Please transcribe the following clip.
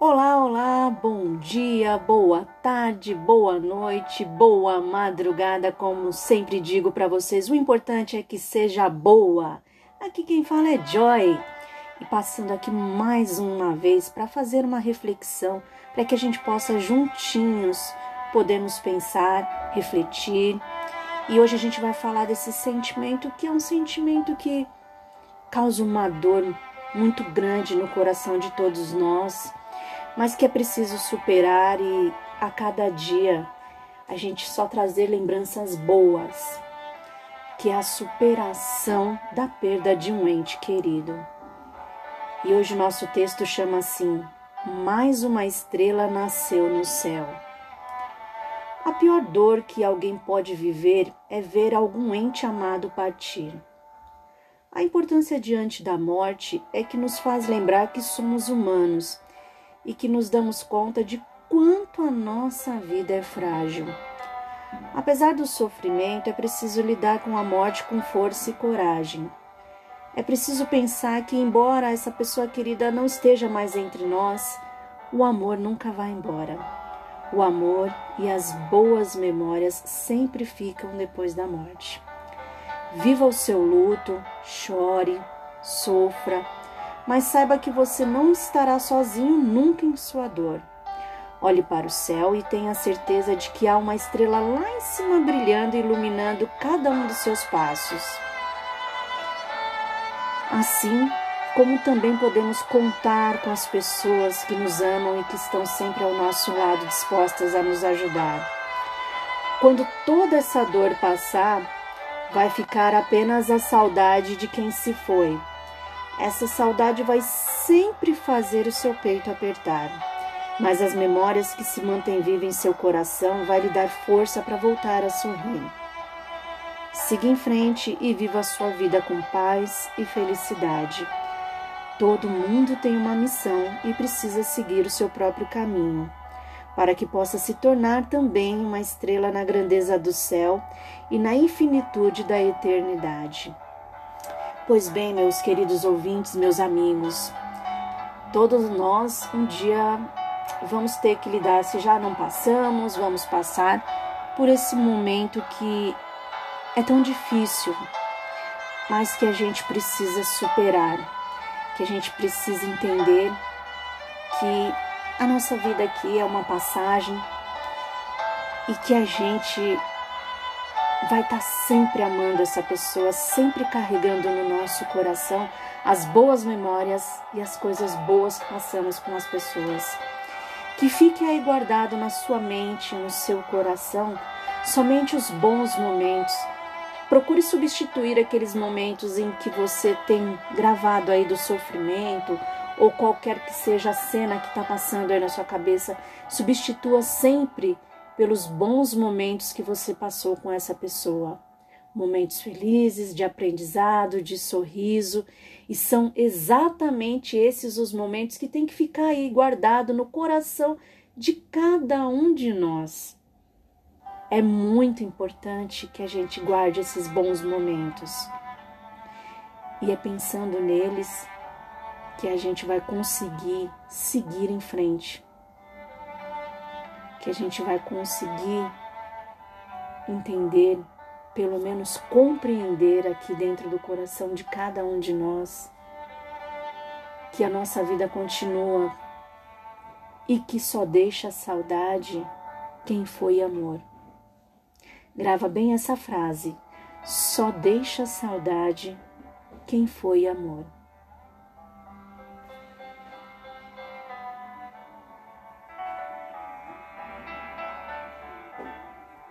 Olá, olá, bom dia, boa tarde, boa noite, boa madrugada, como sempre digo para vocês, o importante é que seja boa. Aqui quem fala é Joy. E passando aqui mais uma vez para fazer uma reflexão, para que a gente possa juntinhos podermos pensar, refletir. E hoje a gente vai falar desse sentimento que é um sentimento que causa uma dor muito grande no coração de todos nós mas que é preciso superar e a cada dia a gente só trazer lembranças boas, que é a superação da perda de um ente querido. E hoje o nosso texto chama assim: Mais uma estrela nasceu no céu. A pior dor que alguém pode viver é ver algum ente amado partir. A importância diante da morte é que nos faz lembrar que somos humanos e que nos damos conta de quanto a nossa vida é frágil. Apesar do sofrimento, é preciso lidar com a morte com força e coragem. É preciso pensar que, embora essa pessoa querida não esteja mais entre nós, o amor nunca vai embora. O amor e as boas memórias sempre ficam depois da morte. Viva o seu luto, chore, sofra, mas saiba que você não estará sozinho nunca em sua dor. Olhe para o céu e tenha certeza de que há uma estrela lá em cima brilhando e iluminando cada um dos seus passos. Assim como também podemos contar com as pessoas que nos amam e que estão sempre ao nosso lado dispostas a nos ajudar. Quando toda essa dor passar, vai ficar apenas a saudade de quem se foi essa saudade vai sempre fazer o seu peito apertar, mas as memórias que se mantêm vivas em seu coração vai lhe dar força para voltar a sorrir. Siga em frente e viva a sua vida com paz e felicidade. Todo mundo tem uma missão e precisa seguir o seu próprio caminho, para que possa se tornar também uma estrela na grandeza do céu e na infinitude da eternidade. Pois bem, meus queridos ouvintes, meus amigos, todos nós um dia vamos ter que lidar, se já não passamos, vamos passar por esse momento que é tão difícil, mas que a gente precisa superar, que a gente precisa entender que a nossa vida aqui é uma passagem e que a gente vai estar tá sempre amando essa pessoa, sempre carregando no nosso coração as boas memórias e as coisas boas que passamos com as pessoas. Que fique aí guardado na sua mente, no seu coração, somente os bons momentos. Procure substituir aqueles momentos em que você tem gravado aí do sofrimento ou qualquer que seja a cena que está passando aí na sua cabeça. Substitua sempre pelos bons momentos que você passou com essa pessoa. Momentos felizes, de aprendizado, de sorriso, e são exatamente esses os momentos que tem que ficar aí guardado no coração de cada um de nós. É muito importante que a gente guarde esses bons momentos. E é pensando neles que a gente vai conseguir seguir em frente que a gente vai conseguir entender, pelo menos compreender aqui dentro do coração de cada um de nós, que a nossa vida continua e que só deixa saudade quem foi amor. Grava bem essa frase: só deixa saudade quem foi amor.